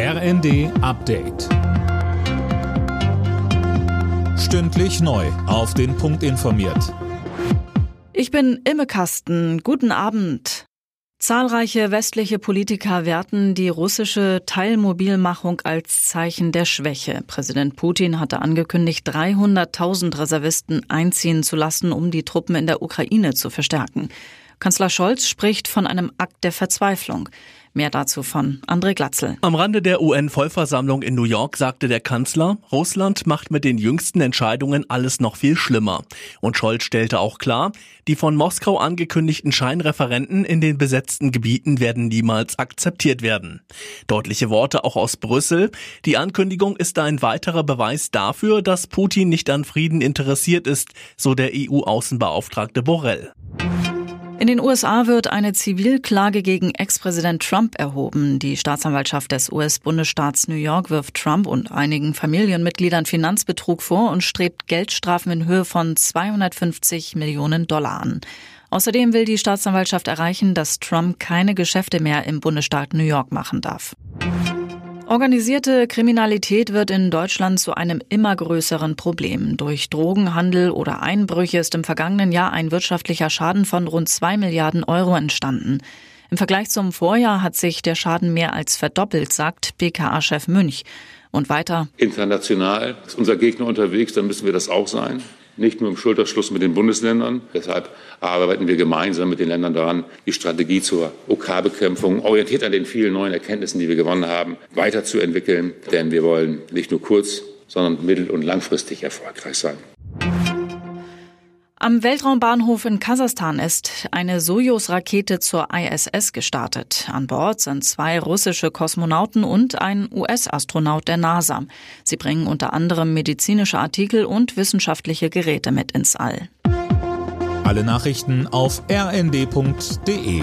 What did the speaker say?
RND Update. Stündlich neu. Auf den Punkt informiert. Ich bin Imme Kasten. Guten Abend. Zahlreiche westliche Politiker werten die russische Teilmobilmachung als Zeichen der Schwäche. Präsident Putin hatte angekündigt, 300.000 Reservisten einziehen zu lassen, um die Truppen in der Ukraine zu verstärken. Kanzler Scholz spricht von einem Akt der Verzweiflung. Mehr dazu von André Glatzel. Am Rande der UN-Vollversammlung in New York sagte der Kanzler, Russland macht mit den jüngsten Entscheidungen alles noch viel schlimmer. Und Scholz stellte auch klar, die von Moskau angekündigten Scheinreferenten in den besetzten Gebieten werden niemals akzeptiert werden. Deutliche Worte auch aus Brüssel. Die Ankündigung ist ein weiterer Beweis dafür, dass Putin nicht an Frieden interessiert ist, so der EU-Außenbeauftragte Borrell. In den USA wird eine Zivilklage gegen Ex-Präsident Trump erhoben. Die Staatsanwaltschaft des US-Bundesstaats New York wirft Trump und einigen Familienmitgliedern Finanzbetrug vor und strebt Geldstrafen in Höhe von 250 Millionen Dollar an. Außerdem will die Staatsanwaltschaft erreichen, dass Trump keine Geschäfte mehr im Bundesstaat New York machen darf. Organisierte Kriminalität wird in Deutschland zu einem immer größeren Problem. Durch Drogenhandel oder Einbrüche ist im vergangenen Jahr ein wirtschaftlicher Schaden von rund zwei Milliarden Euro entstanden. Im Vergleich zum Vorjahr hat sich der Schaden mehr als verdoppelt, sagt BKA-Chef Münch. Und weiter. International ist unser Gegner unterwegs, dann müssen wir das auch sein nicht nur im Schulterschluss mit den Bundesländern. Deshalb arbeiten wir gemeinsam mit den Ländern daran, die Strategie zur OK-Bekämpfung, orientiert an den vielen neuen Erkenntnissen, die wir gewonnen haben, weiterzuentwickeln. Denn wir wollen nicht nur kurz, sondern mittel- und langfristig erfolgreich sein. Am Weltraumbahnhof in Kasachstan ist eine Sojus-Rakete zur ISS gestartet. An Bord sind zwei russische Kosmonauten und ein US-Astronaut der NASA. Sie bringen unter anderem medizinische Artikel und wissenschaftliche Geräte mit ins All. Alle Nachrichten auf rnd.de